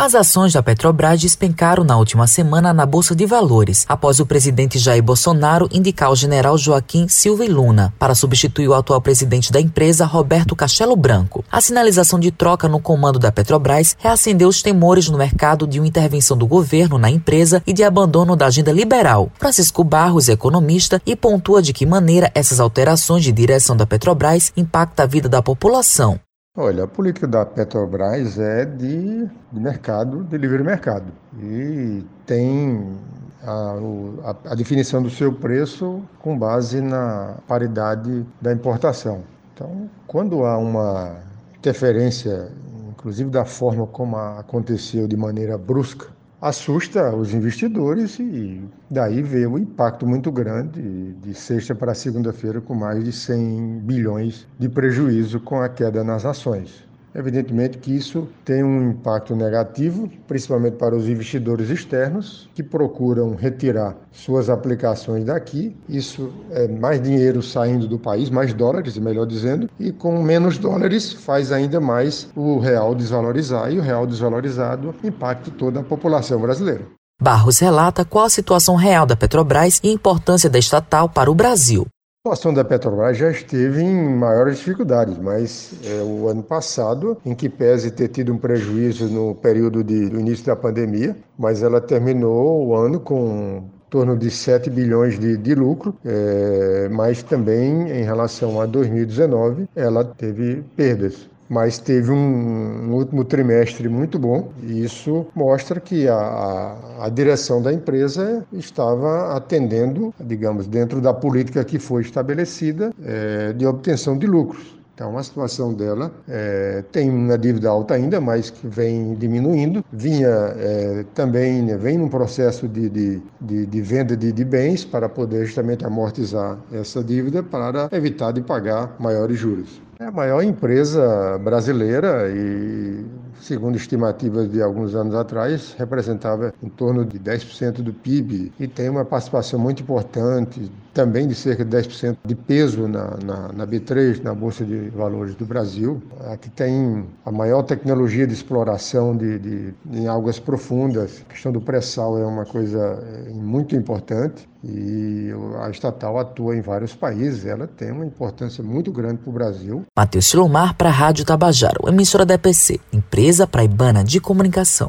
As ações da Petrobras despencaram na última semana na Bolsa de Valores, após o presidente Jair Bolsonaro indicar o general Joaquim Silva e Luna para substituir o atual presidente da empresa, Roberto Castelo Branco. A sinalização de troca no comando da Petrobras reacendeu os temores no mercado de uma intervenção do governo na empresa e de abandono da agenda liberal. Francisco Barros, economista, e pontua de que maneira essas alterações de direção da Petrobras impactam a vida da população. Olha, a política da Petrobras é de, de mercado, de livre mercado. E tem a, a, a, definição do seu preço com base na paridade da importação. Então, quando há uma interferência, inclusive da forma como aconteceu de maneira brusca assusta os investidores e daí veio um impacto muito grande de sexta para segunda-feira com mais de 100 bilhões de prejuízo com a queda nas ações. Evidentemente que isso tem um impacto negativo, principalmente para os investidores externos que procuram retirar suas aplicações daqui. Isso é mais dinheiro saindo do país, mais dólares, melhor dizendo, e com menos dólares faz ainda mais o real desvalorizar e o real desvalorizado impacta toda a população brasileira. Barros relata qual a situação real da Petrobras e a importância da estatal para o Brasil. A situação da Petrobras já esteve em maiores dificuldades, mas é, o ano passado, em que pese ter tido um prejuízo no período de, do início da pandemia, mas ela terminou o ano com em torno de 7 bilhões de, de lucro, é, mas também em relação a 2019 ela teve perdas mas teve um, um, último trimestre muito bom e isso mostra que a, a, a, direção da empresa estava atendendo, digamos, dentro da política que foi estabelecida é, de obtenção de lucros. Então, a situação dela é, tem uma dívida alta ainda, mas que vem diminuindo. Vinha é, também, né, vem num processo de, de, de, de venda de, de, bens para poder justamente amortizar essa dívida para evitar de pagar maiores juros. É a maior empresa brasileira e, segundo estimativas de alguns anos atrás, representava em torno de 10% do PIB e tem uma participação muito importante, também de cerca de 10% de peso na, na, na, B3, na Bolsa de Valores do Brasil. Aqui tem a maior tecnologia de exploração de, de, em águas profundas. A questão do pré-sal é uma coisa é, muito importante e a estatal atua em vários países, ela tem uma importância muito grande para o Brasil. Matheus Silomar para a Rádio Tabajaro, emissora da EPC, empresa praibana de comunicação.